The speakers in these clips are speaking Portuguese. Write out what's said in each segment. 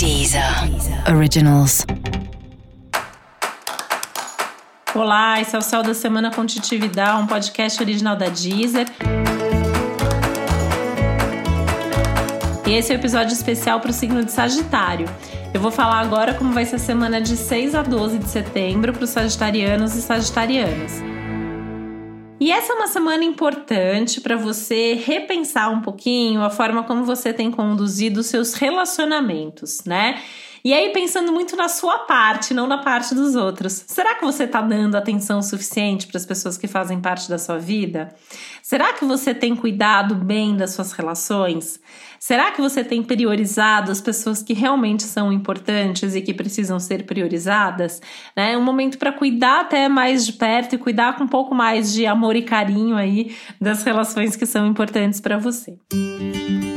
Deezer Originals. Olá, esse é o Céu da Semana com Titividade, um podcast original da Deezer. E esse é o um episódio especial para o signo de Sagitário. Eu vou falar agora como vai ser a semana de 6 a 12 de setembro para os sagitarianos e sagitarianas. E essa é uma semana importante para você repensar um pouquinho a forma como você tem conduzido seus relacionamentos, né? E aí, pensando muito na sua parte, não na parte dos outros. Será que você está dando atenção suficiente para as pessoas que fazem parte da sua vida? Será que você tem cuidado bem das suas relações? Será que você tem priorizado as pessoas que realmente são importantes e que precisam ser priorizadas? É um momento para cuidar até mais de perto e cuidar com um pouco mais de amor e carinho aí das relações que são importantes para você. Música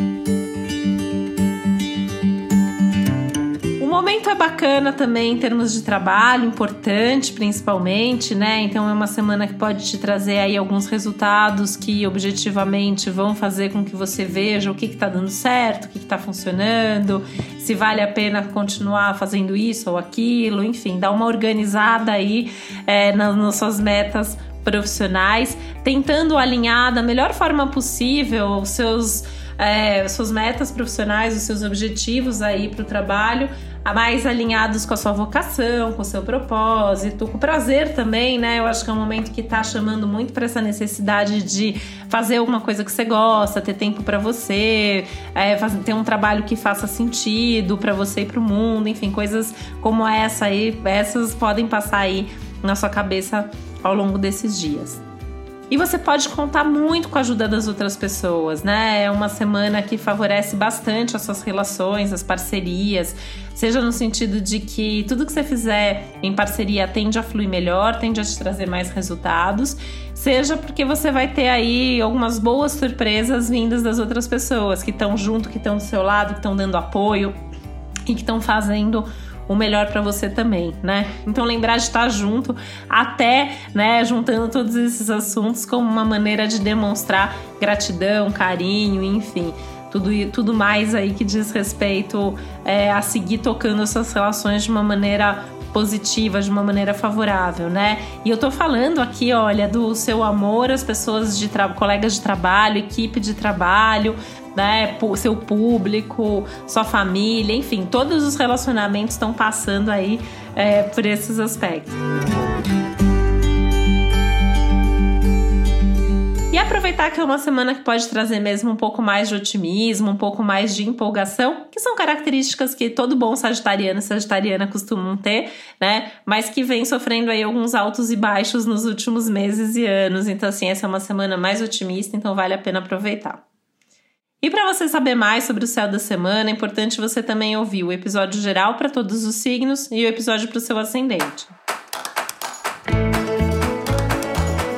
momento é bacana também em termos de trabalho, importante principalmente, né? Então é uma semana que pode te trazer aí alguns resultados que objetivamente vão fazer com que você veja o que está dando certo, o que está funcionando, se vale a pena continuar fazendo isso ou aquilo, enfim, dá uma organizada aí é, nas, suas metas profissionais, tentando alinhar da melhor forma possível os seus é, suas metas profissionais, os seus objetivos aí para o trabalho, mais alinhados com a sua vocação, com o seu propósito, com o prazer também, né? Eu acho que é um momento que está chamando muito para essa necessidade de fazer alguma coisa que você gosta, ter tempo para você, é, ter um trabalho que faça sentido para você e para o mundo, enfim, coisas como essa aí, essas podem passar aí na sua cabeça ao longo desses dias. E você pode contar muito com a ajuda das outras pessoas, né? É uma semana que favorece bastante as suas relações, as parcerias, seja no sentido de que tudo que você fizer em parceria tende a fluir melhor, tende a te trazer mais resultados, seja porque você vai ter aí algumas boas surpresas vindas das outras pessoas que estão junto, que estão do seu lado, que estão dando apoio e que estão fazendo o melhor para você também, né? Então lembrar de estar junto, até, né, juntando todos esses assuntos como uma maneira de demonstrar gratidão, carinho, enfim, tudo, tudo mais aí que diz respeito é, a seguir tocando essas relações de uma maneira positiva, de uma maneira favorável, né? E eu tô falando aqui, olha, do seu amor às pessoas de colegas de trabalho, equipe de trabalho, né, seu público, sua família, enfim, todos os relacionamentos estão passando aí é, por esses aspectos. Aproveitar que é uma semana que pode trazer mesmo um pouco mais de otimismo, um pouco mais de empolgação, que são características que todo bom sagitariano e sagitariana costumam ter, né? Mas que vem sofrendo aí alguns altos e baixos nos últimos meses e anos. Então, assim, essa é uma semana mais otimista, então vale a pena aproveitar. E para você saber mais sobre o céu da semana, é importante você também ouvir o episódio geral para todos os signos e o episódio para o seu ascendente.